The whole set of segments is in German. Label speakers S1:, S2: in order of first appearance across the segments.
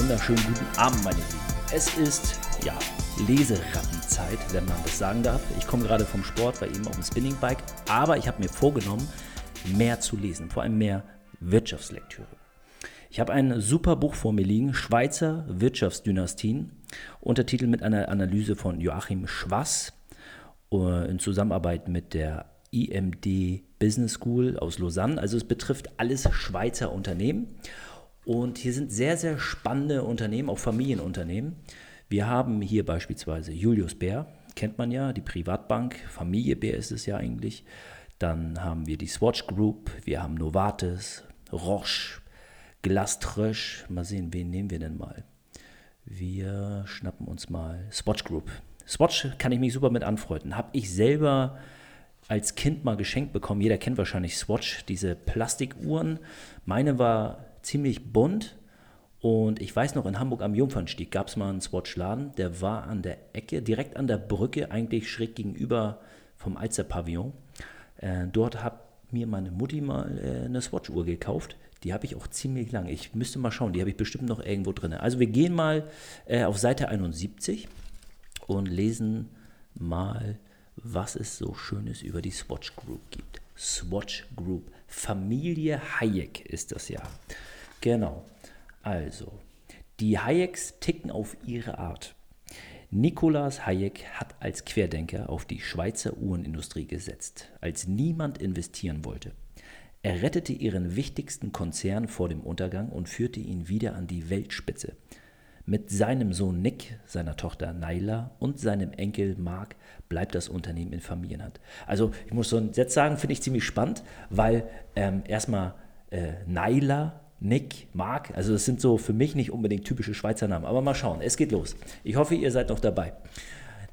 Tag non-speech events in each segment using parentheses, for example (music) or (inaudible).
S1: wunderschönen guten Abend, meine Lieben. Es ist, ja, Leserattenzeit, wenn man das sagen darf. Ich komme gerade vom Sport, war eben auf dem Spinningbike, aber ich habe mir vorgenommen, mehr zu lesen, vor allem mehr Wirtschaftslektüre. Ich habe ein super Buch vor mir liegen, Schweizer Wirtschaftsdynastien, Untertitel mit einer Analyse von Joachim Schwass äh, in Zusammenarbeit mit der IMD Business School aus Lausanne. Also es betrifft alles Schweizer Unternehmen. Und hier sind sehr, sehr spannende Unternehmen, auch Familienunternehmen. Wir haben hier beispielsweise Julius Bär, kennt man ja, die Privatbank, Familie Bär ist es ja eigentlich. Dann haben wir die Swatch Group, wir haben Novartis, Roche, Glaströsch. Mal sehen, wen nehmen wir denn mal? Wir schnappen uns mal Swatch Group. Swatch kann ich mich super mit anfreunden. Habe ich selber als Kind mal geschenkt bekommen. Jeder kennt wahrscheinlich Swatch, diese Plastikuhren. Meine war ziemlich bunt. Und ich weiß noch, in Hamburg am Jungfernstieg gab es mal einen Swatch-Laden, der war an der Ecke, direkt an der Brücke, eigentlich schräg gegenüber vom Alzer Pavillon. Äh, dort hat mir meine Mutti mal äh, eine Swatch-Uhr gekauft. Die habe ich auch ziemlich lang. Ich müsste mal schauen, die habe ich bestimmt noch irgendwo drin. Also wir gehen mal äh, auf Seite 71 und lesen mal, was es so Schönes über die Swatch Group gibt. Swatch Group. Familie Hayek ist das ja. Genau. Also, die Hayeks ticken auf ihre Art. Nikolaus Hayek hat als Querdenker auf die Schweizer Uhrenindustrie gesetzt, als niemand investieren wollte. Er rettete ihren wichtigsten Konzern vor dem Untergang und führte ihn wieder an die Weltspitze. Mit seinem Sohn Nick, seiner Tochter Naila und seinem Enkel Mark bleibt das Unternehmen in Familienhand. Also ich muss so einen Satz sagen, finde ich ziemlich spannend, weil ähm, erstmal äh, Naila Nick, Mark, also das sind so für mich nicht unbedingt typische Schweizer Namen, aber mal schauen, es geht los. Ich hoffe, ihr seid noch dabei.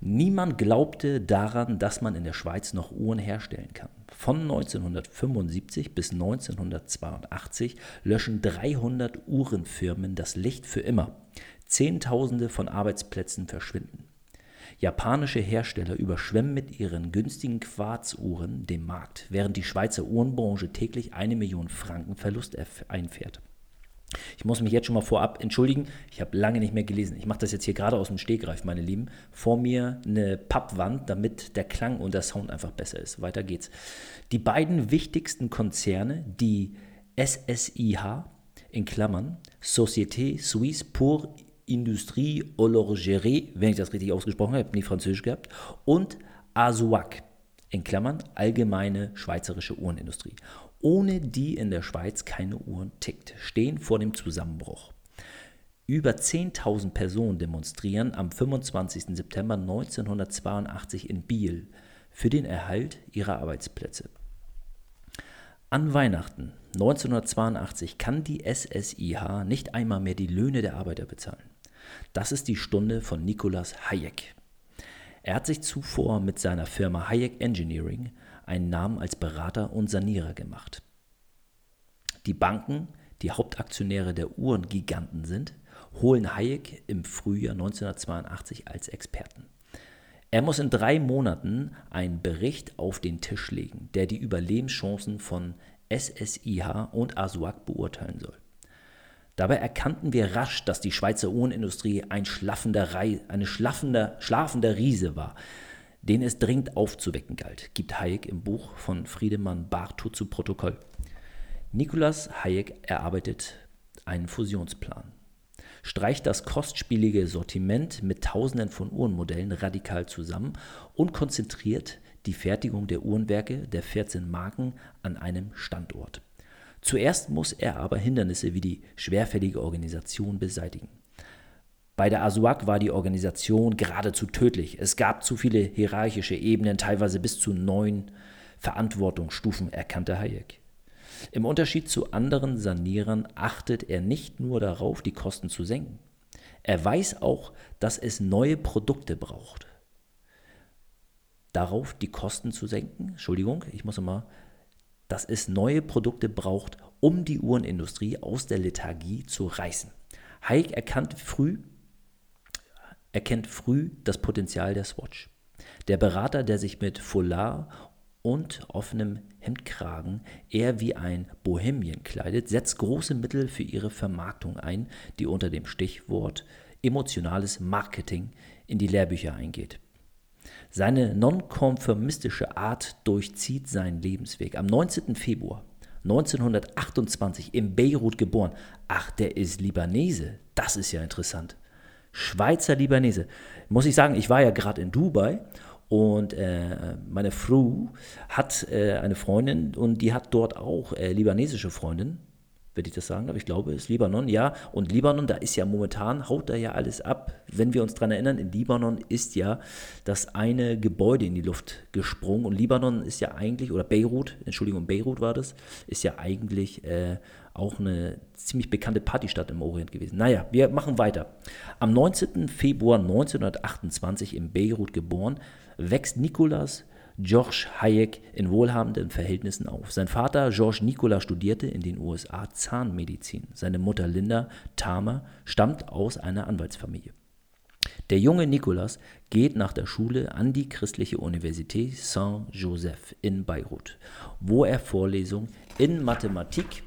S1: Niemand glaubte daran, dass man in der Schweiz noch Uhren herstellen kann. Von 1975 bis 1982 löschen 300 Uhrenfirmen das Licht für immer. Zehntausende von Arbeitsplätzen verschwinden. Japanische Hersteller überschwemmen mit ihren günstigen Quarzuhren den Markt, während die Schweizer Uhrenbranche täglich eine Million Franken Verlust einfährt. Ich muss mich jetzt schon mal vorab entschuldigen, ich habe lange nicht mehr gelesen. Ich mache das jetzt hier gerade aus dem Stegreif, meine Lieben. Vor mir eine Pappwand, damit der Klang und der Sound einfach besser ist. Weiter geht's. Die beiden wichtigsten Konzerne, die SSIH in Klammern, Société Suisse pour Industrie Horlogerie, wenn ich das richtig ausgesprochen habe, habe nie Französisch gehabt, und ASUAC, in Klammern allgemeine schweizerische Uhrenindustrie, ohne die in der Schweiz keine Uhren tickt, stehen vor dem Zusammenbruch. Über 10.000 Personen demonstrieren am 25. September 1982 in Biel für den Erhalt ihrer Arbeitsplätze. An Weihnachten 1982 kann die SSIH nicht einmal mehr die Löhne der Arbeiter bezahlen. Das ist die Stunde von Nicolas Hayek. Er hat sich zuvor mit seiner Firma Hayek Engineering einen Namen als Berater und Sanierer gemacht. Die Banken, die Hauptaktionäre der Uhrengiganten sind, holen Hayek im Frühjahr 1982 als Experten. Er muss in drei Monaten einen Bericht auf den Tisch legen, der die Überlebenschancen von SSIH und ASUAC beurteilen soll. Dabei erkannten wir rasch, dass die Schweizer Uhrenindustrie ein schlaffender Rei eine schlaffender, schlafender Riese war, den es dringend aufzuwecken galt, gibt Hayek im Buch von Friedemann Bartow zu Protokoll. Nikolaus Hayek erarbeitet einen Fusionsplan, streicht das kostspielige Sortiment mit Tausenden von Uhrenmodellen radikal zusammen und konzentriert die Fertigung der Uhrenwerke der 14 Marken an einem Standort. Zuerst muss er aber Hindernisse wie die schwerfällige Organisation beseitigen. Bei der ASUAC war die Organisation geradezu tödlich. Es gab zu viele hierarchische Ebenen, teilweise bis zu neun Verantwortungsstufen, erkannte Hayek. Im Unterschied zu anderen Sanierern achtet er nicht nur darauf, die Kosten zu senken. Er weiß auch, dass es neue Produkte braucht. Darauf die Kosten zu senken, Entschuldigung, ich muss mal dass es neue Produkte braucht, um die Uhrenindustrie aus der Lethargie zu reißen. Hayek erkannt früh, erkennt früh das Potenzial der Swatch. Der Berater, der sich mit Foulard und offenem Hemdkragen eher wie ein Bohemien kleidet, setzt große Mittel für ihre Vermarktung ein, die unter dem Stichwort emotionales Marketing in die Lehrbücher eingeht. Seine nonkonformistische Art durchzieht seinen Lebensweg. Am 19. Februar 1928 in Beirut geboren. Ach, der ist Libanese. Das ist ja interessant. Schweizer Libanese. Muss ich sagen, ich war ja gerade in Dubai und äh, meine Frau hat äh, eine Freundin und die hat dort auch äh, libanesische Freundin würde ich das sagen, aber ich glaube, es ist Libanon, ja. Und Libanon, da ist ja momentan, haut da ja alles ab. Wenn wir uns daran erinnern, in Libanon ist ja das eine Gebäude in die Luft gesprungen. Und Libanon ist ja eigentlich, oder Beirut, Entschuldigung, Beirut war das, ist ja eigentlich äh, auch eine ziemlich bekannte Partystadt im Orient gewesen. Naja, wir machen weiter. Am 19. Februar 1928 in Beirut geboren, wächst Nicolas George Hayek in wohlhabenden Verhältnissen auf. Sein Vater George Nicola studierte in den USA Zahnmedizin. Seine Mutter Linda Thamer stammt aus einer Anwaltsfamilie. Der junge Nicolas geht nach der Schule an die christliche Universität Saint-Joseph in Beirut, wo er Vorlesungen in Mathematik,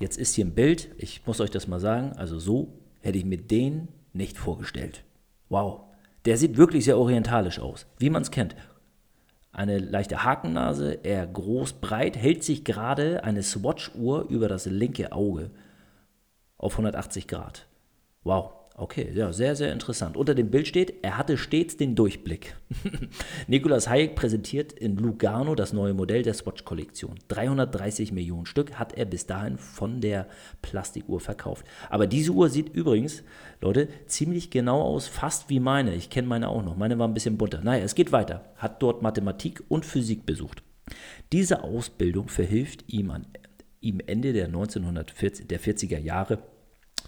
S1: jetzt ist hier ein Bild, ich muss euch das mal sagen, also so hätte ich mir den nicht vorgestellt. Wow, der sieht wirklich sehr orientalisch aus, wie man es kennt. Eine leichte Hakennase, eher groß, breit, hält sich gerade eine Swatch-Uhr über das linke Auge auf 180 Grad. Wow. Okay, ja, sehr, sehr interessant. Unter dem Bild steht, er hatte stets den Durchblick. (laughs) Nikolaus Hayek präsentiert in Lugano das neue Modell der Swatch-Kollektion. 330 Millionen Stück hat er bis dahin von der Plastikuhr verkauft. Aber diese Uhr sieht übrigens, Leute, ziemlich genau aus, fast wie meine. Ich kenne meine auch noch. Meine war ein bisschen bunter. Naja, es geht weiter. Hat dort Mathematik und Physik besucht. Diese Ausbildung verhilft ihm an ihm Ende der 1940er Jahre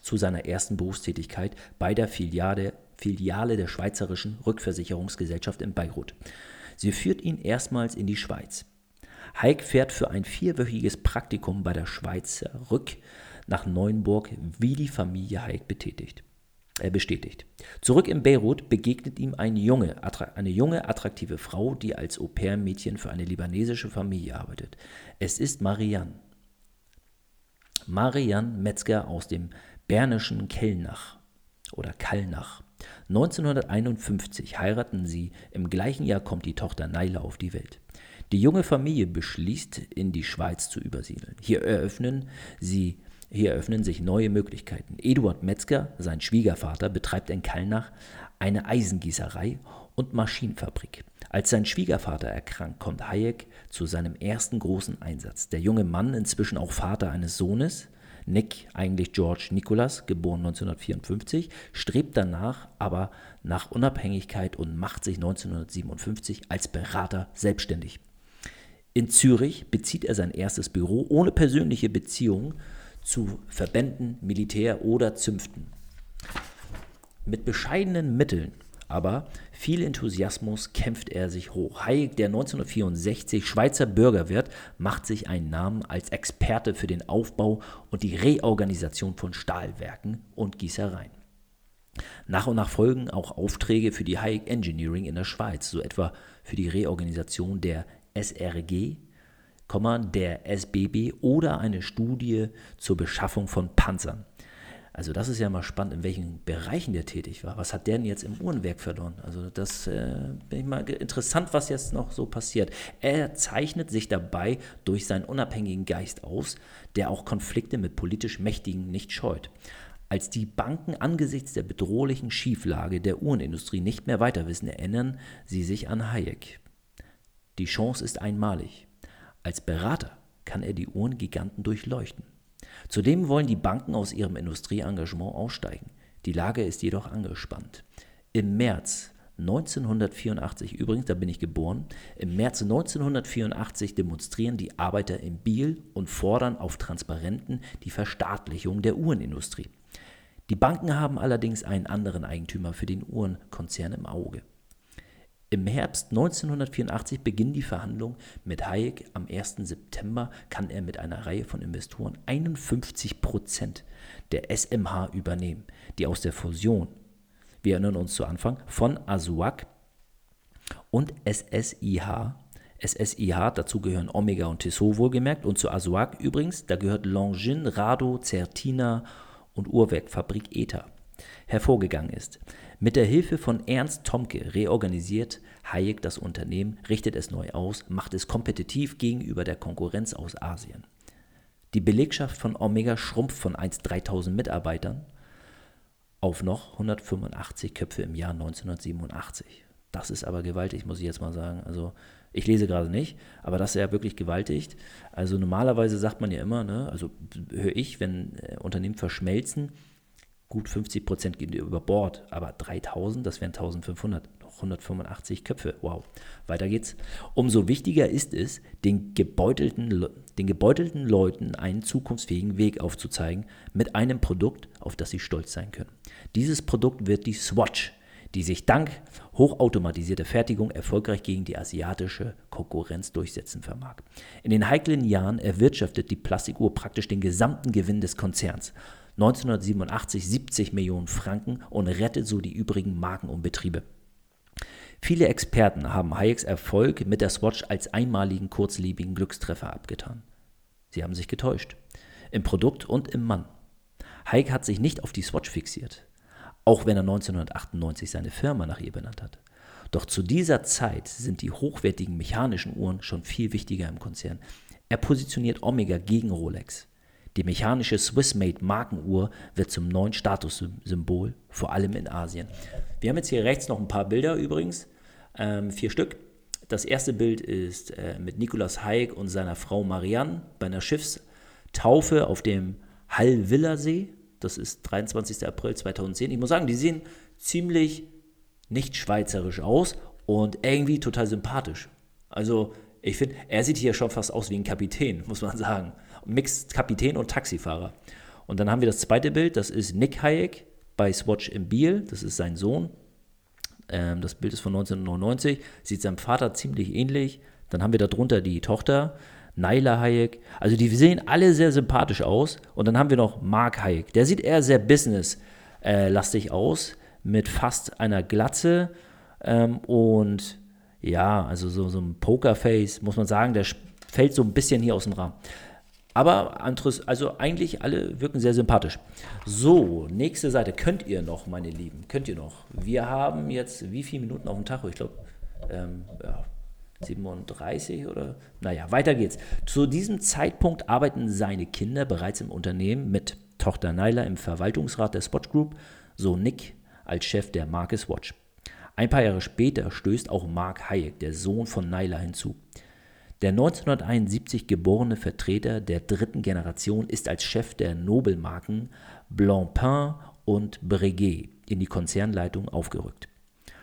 S1: zu seiner ersten Berufstätigkeit bei der Filiale, Filiale der Schweizerischen Rückversicherungsgesellschaft in Beirut. Sie führt ihn erstmals in die Schweiz. Heik fährt für ein vierwöchiges Praktikum bei der Schweizer Rück nach Neuenburg, wie die Familie Heik betätigt. Er bestätigt. Zurück in Beirut begegnet ihm eine junge, eine junge, attraktive Frau, die als Au-pair-Mädchen für eine libanesische Familie arbeitet. Es ist Marianne. Marianne Metzger aus dem bernischen Kellnach oder Kallnach. 1951 heiraten sie, im gleichen Jahr kommt die Tochter Naila auf die Welt. Die junge Familie beschließt, in die Schweiz zu übersiedeln. Hier eröffnen sie hier eröffnen sich neue Möglichkeiten. Eduard Metzger, sein Schwiegervater, betreibt in Kallnach eine Eisengießerei und Maschinenfabrik. Als sein Schwiegervater erkrankt, kommt Hayek zu seinem ersten großen Einsatz. Der junge Mann, inzwischen auch Vater eines Sohnes, Nick, eigentlich George Nicholas, geboren 1954, strebt danach aber nach Unabhängigkeit und macht sich 1957 als Berater selbstständig. In Zürich bezieht er sein erstes Büro ohne persönliche Beziehung zu Verbänden, Militär oder Zünften. Mit bescheidenen Mitteln aber viel Enthusiasmus kämpft er sich hoch. Hayek, der 1964 Schweizer Bürger wird, macht sich einen Namen als Experte für den Aufbau und die Reorganisation von Stahlwerken und Gießereien. Nach und nach folgen auch Aufträge für die Hayek Engineering in der Schweiz, so etwa für die Reorganisation der SRG, der SBB oder eine Studie zur Beschaffung von Panzern. Also das ist ja mal spannend, in welchen Bereichen der tätig war. Was hat der denn jetzt im Uhrenwerk verloren? Also das äh, bin ich mal interessant, was jetzt noch so passiert. Er zeichnet sich dabei durch seinen unabhängigen Geist aus, der auch Konflikte mit politisch Mächtigen nicht scheut. Als die Banken angesichts der bedrohlichen Schieflage der Uhrenindustrie nicht mehr weiter wissen, erinnern sie sich an Hayek. Die Chance ist einmalig. Als Berater kann er die Uhrengiganten durchleuchten. Zudem wollen die Banken aus ihrem Industrieengagement aussteigen. Die Lage ist jedoch angespannt. Im März 1984, übrigens, da bin ich geboren, im März 1984 demonstrieren die Arbeiter in Biel und fordern auf Transparenten die Verstaatlichung der Uhrenindustrie. Die Banken haben allerdings einen anderen Eigentümer für den Uhrenkonzern im Auge. Im Herbst 1984 beginnen die Verhandlungen mit Hayek. Am 1. September kann er mit einer Reihe von Investoren 51 Prozent der SMH übernehmen, die aus der Fusion, wir erinnern uns zu Anfang, von Azuak und SSIH SSIH, dazu gehören Omega und Tissot wohlgemerkt. Und zu Asoak übrigens, da gehört Longines, Rado, Certina und Uhrwerkfabrik ETA hervorgegangen ist. Mit der Hilfe von Ernst Tomke reorganisiert Hayek das Unternehmen, richtet es neu aus, macht es kompetitiv gegenüber der Konkurrenz aus Asien. Die Belegschaft von Omega schrumpft von einst 3000 Mitarbeitern auf noch 185 Köpfe im Jahr 1987. Das ist aber gewaltig, muss ich jetzt mal sagen. Also ich lese gerade nicht, aber das ist ja wirklich gewaltig. Also normalerweise sagt man ja immer, ne, also höre ich, wenn äh, Unternehmen verschmelzen, gut 50 Prozent gehen über Bord, aber 3000, das wären 1500, noch 185 Köpfe, wow. Weiter geht's. Umso wichtiger ist es, den gebeutelten, den gebeutelten Leuten einen zukunftsfähigen Weg aufzuzeigen mit einem Produkt, auf das sie stolz sein können. Dieses Produkt wird die Swatch, die sich dank hochautomatisierter Fertigung erfolgreich gegen die asiatische Konkurrenz durchsetzen vermag. In den heiklen Jahren erwirtschaftet die Plastikuhr praktisch den gesamten Gewinn des Konzerns 1987 70 Millionen Franken und rettet so die übrigen Marken und Betriebe. Viele Experten haben Hayeks Erfolg mit der Swatch als einmaligen kurzlebigen Glückstreffer abgetan. Sie haben sich getäuscht. Im Produkt und im Mann. Hayek hat sich nicht auf die Swatch fixiert, auch wenn er 1998 seine Firma nach ihr benannt hat. Doch zu dieser Zeit sind die hochwertigen mechanischen Uhren schon viel wichtiger im Konzern. Er positioniert Omega gegen Rolex. Die mechanische Swissmade Markenuhr wird zum neuen Statussymbol, vor allem in Asien. Wir haben jetzt hier rechts noch ein paar Bilder übrigens, ähm, vier Stück. Das erste Bild ist äh, mit Nikolaus Haig und seiner Frau Marianne bei einer Schiffstaufe auf dem Hallwillersee. Das ist 23. April 2010. Ich muss sagen, die sehen ziemlich nicht schweizerisch aus und irgendwie total sympathisch. Also ich finde, er sieht hier schon fast aus wie ein Kapitän, muss man sagen. Mixed Kapitän und Taxifahrer. Und dann haben wir das zweite Bild, das ist Nick Hayek bei Swatch im Biel, das ist sein Sohn. Ähm, das Bild ist von 1999, sieht seinem Vater ziemlich ähnlich. Dann haben wir darunter die Tochter, Naila Hayek. Also die sehen alle sehr sympathisch aus. Und dann haben wir noch Mark Hayek, der sieht eher sehr businesslastig aus, mit fast einer Glatze ähm, und ja, also so, so ein Pokerface, muss man sagen, der fällt so ein bisschen hier aus dem Rahmen. Aber also eigentlich alle wirken sehr sympathisch. So, nächste Seite. Könnt ihr noch, meine Lieben? Könnt ihr noch? Wir haben jetzt wie viele Minuten auf dem Tacho? Ich glaube, ähm, ja, 37 oder? Naja, weiter geht's. Zu diesem Zeitpunkt arbeiten seine Kinder bereits im Unternehmen mit Tochter Naila im Verwaltungsrat der Swatch Group, so Nick als Chef der Marke Swatch. Ein paar Jahre später stößt auch Mark Hayek, der Sohn von Naila, hinzu. Der 1971 geborene Vertreter der dritten Generation ist als Chef der Nobelmarken Blancpain und Breguet in die Konzernleitung aufgerückt.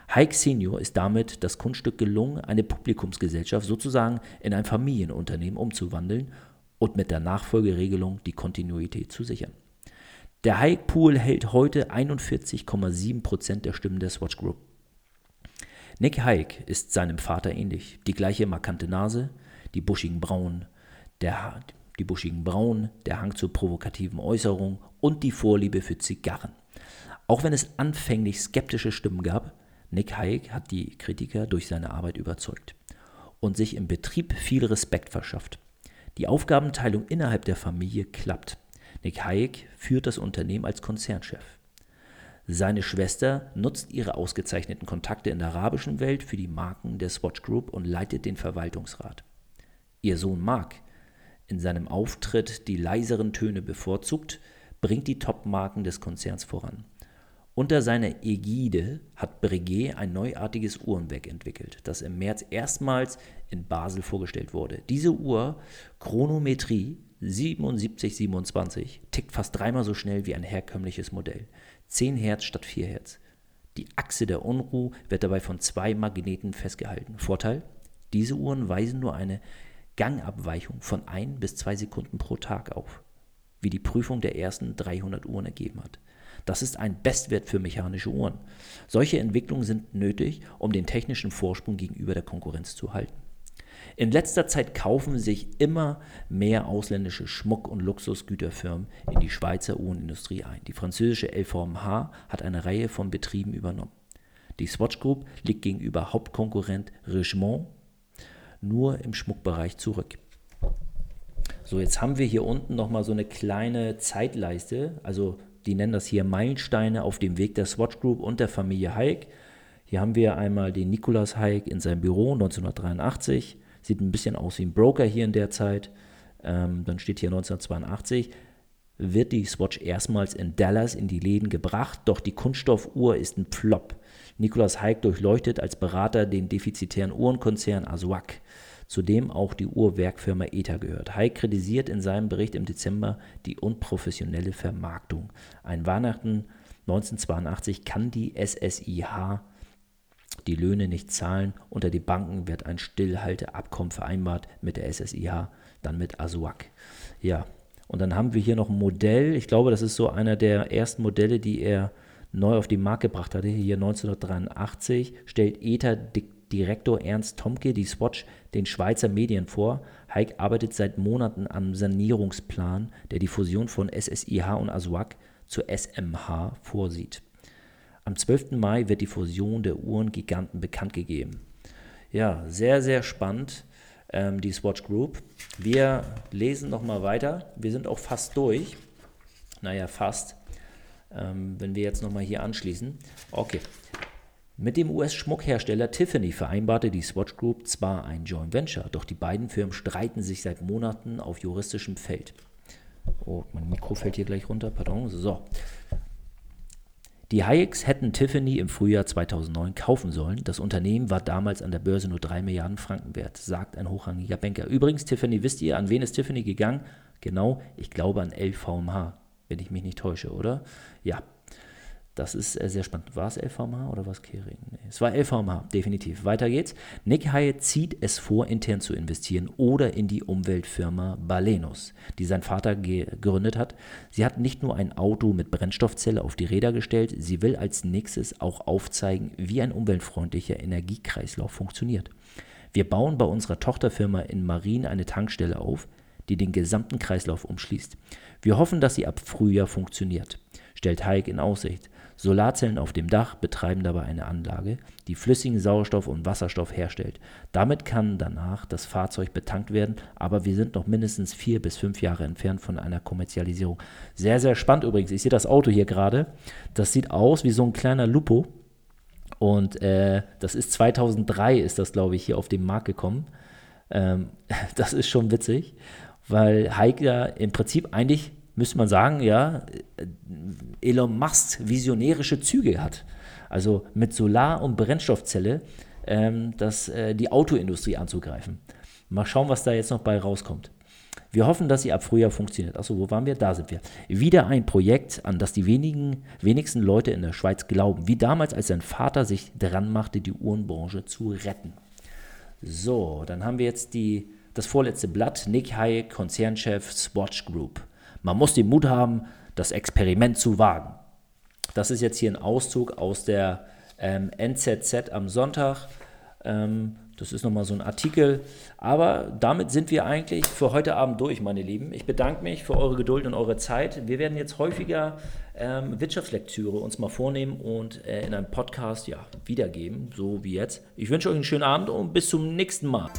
S1: Hayek Senior ist damit das Kunststück gelungen, eine Publikumsgesellschaft sozusagen in ein Familienunternehmen umzuwandeln und mit der Nachfolgeregelung die Kontinuität zu sichern. Der Hayek Pool hält heute 41,7 Prozent der Stimmen der Swatch Group. Nick Hayek ist seinem Vater ähnlich. Die gleiche markante Nase, die buschigen Brauen, der, die buschigen Brauen, der Hang zur provokativen Äußerung und die Vorliebe für Zigarren. Auch wenn es anfänglich skeptische Stimmen gab, Nick Hayek hat die Kritiker durch seine Arbeit überzeugt und sich im Betrieb viel Respekt verschafft. Die Aufgabenteilung innerhalb der Familie klappt. Nick Hayek führt das Unternehmen als Konzernchef. Seine Schwester nutzt ihre ausgezeichneten Kontakte in der arabischen Welt für die Marken der Swatch Group und leitet den Verwaltungsrat. Ihr Sohn Mark, in seinem Auftritt die leiseren Töne bevorzugt, bringt die Top-Marken des Konzerns voran. Unter seiner Ägide hat Breguet ein neuartiges Uhrenwerk entwickelt, das im März erstmals in Basel vorgestellt wurde. Diese Uhr, Chronometrie 7727, tickt fast dreimal so schnell wie ein herkömmliches Modell. 10 Hertz statt 4 Hertz. Die Achse der Unruhe wird dabei von zwei Magneten festgehalten. Vorteil? Diese Uhren weisen nur eine Gangabweichung von 1 bis 2 Sekunden pro Tag auf, wie die Prüfung der ersten 300 Uhren ergeben hat. Das ist ein Bestwert für mechanische Uhren. Solche Entwicklungen sind nötig, um den technischen Vorsprung gegenüber der Konkurrenz zu halten. In letzter Zeit kaufen sich immer mehr ausländische Schmuck- und Luxusgüterfirmen in die Schweizer Uhrenindustrie ein. Die französische LVMH hat eine Reihe von Betrieben übernommen. Die Swatch Group liegt gegenüber Hauptkonkurrent Richemont nur im Schmuckbereich zurück. So, jetzt haben wir hier unten nochmal so eine kleine Zeitleiste. Also die nennen das hier Meilensteine auf dem Weg der Swatch Group und der Familie Hayek. Hier haben wir einmal den Nikolaus Hayek in seinem Büro 1983. Sieht ein bisschen aus wie ein Broker hier in der Zeit. Ähm, dann steht hier 1982 wird die Swatch erstmals in Dallas in die Läden gebracht, doch die Kunststoffuhr ist ein Flop. Nikolaus Hayek durchleuchtet als Berater den defizitären Uhrenkonzern Aswak, zu dem auch die Uhrwerkfirma ETA gehört. Hayek kritisiert in seinem Bericht im Dezember die unprofessionelle Vermarktung. Ein Weihnachten 1982 kann die SSIH die Löhne nicht zahlen. Unter die Banken wird ein Stillhalteabkommen vereinbart mit der SSIH, dann mit Aswak. Ja, und dann haben wir hier noch ein Modell. Ich glaube, das ist so einer der ersten Modelle, die er neu auf den Markt gebracht hatte. Hier 1983 stellt ETA-Direktor Ernst Tomke die Swatch den Schweizer Medien vor. Heik arbeitet seit Monaten am Sanierungsplan, der die Fusion von SSIH und ASWAC zur SMH vorsieht. Am 12. Mai wird die Fusion der Uhrengiganten bekannt gegeben. Ja, sehr, sehr spannend ähm, die Swatch Group. Wir lesen nochmal weiter. Wir sind auch fast durch. Naja, fast. Ähm, wenn wir jetzt nochmal hier anschließen. Okay. Mit dem US-Schmuckhersteller Tiffany vereinbarte die Swatch Group zwar ein Joint Venture, doch die beiden Firmen streiten sich seit Monaten auf juristischem Feld. Oh, mein Mikro fällt hier gleich runter, pardon. So. Die Hayeks hätten Tiffany im Frühjahr 2009 kaufen sollen. Das Unternehmen war damals an der Börse nur 3 Milliarden Franken wert, sagt ein hochrangiger Banker. Übrigens, Tiffany, wisst ihr, an wen ist Tiffany gegangen? Genau, ich glaube an LVMH, wenn ich mich nicht täusche, oder? Ja, das ist äh, sehr spannend. War es LVMH oder war es Kering? Nee, es war LVMH, definitiv. Weiter geht's. Nick Hyatt zieht es vor, intern zu investieren oder in die Umweltfirma Balenos, die sein Vater gegründet hat. Sie hat nicht nur ein Auto mit Brennstoffzelle auf die Räder gestellt, sie will als nächstes auch aufzeigen, wie ein umweltfreundlicher Energiekreislauf funktioniert. Wir bauen bei unserer Tochterfirma in Marien eine Tankstelle auf, die den gesamten Kreislauf umschließt. Wir hoffen, dass sie ab Frühjahr funktioniert, stellt Hayek in Aussicht. Solarzellen auf dem Dach betreiben dabei eine Anlage, die flüssigen Sauerstoff und Wasserstoff herstellt. Damit kann danach das Fahrzeug betankt werden, aber wir sind noch mindestens vier bis fünf Jahre entfernt von einer Kommerzialisierung. Sehr, sehr spannend übrigens. Ich sehe das Auto hier gerade. Das sieht aus wie so ein kleiner Lupo. Und äh, das ist 2003 ist das, glaube ich, hier auf den Markt gekommen. Ähm, (laughs) das ist schon witzig, weil Heike im Prinzip eigentlich müsste man sagen, ja, Elon Musk visionärische Züge hat. Also mit Solar- und Brennstoffzelle ähm, das, äh, die Autoindustrie anzugreifen. Mal schauen, was da jetzt noch bei rauskommt. Wir hoffen, dass sie ab Frühjahr funktioniert. Achso, wo waren wir? Da sind wir. Wieder ein Projekt, an das die wenigen, wenigsten Leute in der Schweiz glauben. Wie damals, als sein Vater sich dran machte, die Uhrenbranche zu retten. So, dann haben wir jetzt die, das vorletzte Blatt. Nick Hayek, Konzernchef Swatch Group. Man muss den Mut haben, das Experiment zu wagen. Das ist jetzt hier ein Auszug aus der ähm, NZZ am Sonntag. Ähm, das ist nochmal so ein Artikel. Aber damit sind wir eigentlich für heute Abend durch, meine Lieben. Ich bedanke mich für eure Geduld und eure Zeit. Wir werden jetzt häufiger ähm, Wirtschaftslektüre uns mal vornehmen und äh, in einem Podcast ja, wiedergeben, so wie jetzt. Ich wünsche euch einen schönen Abend und bis zum nächsten Mal.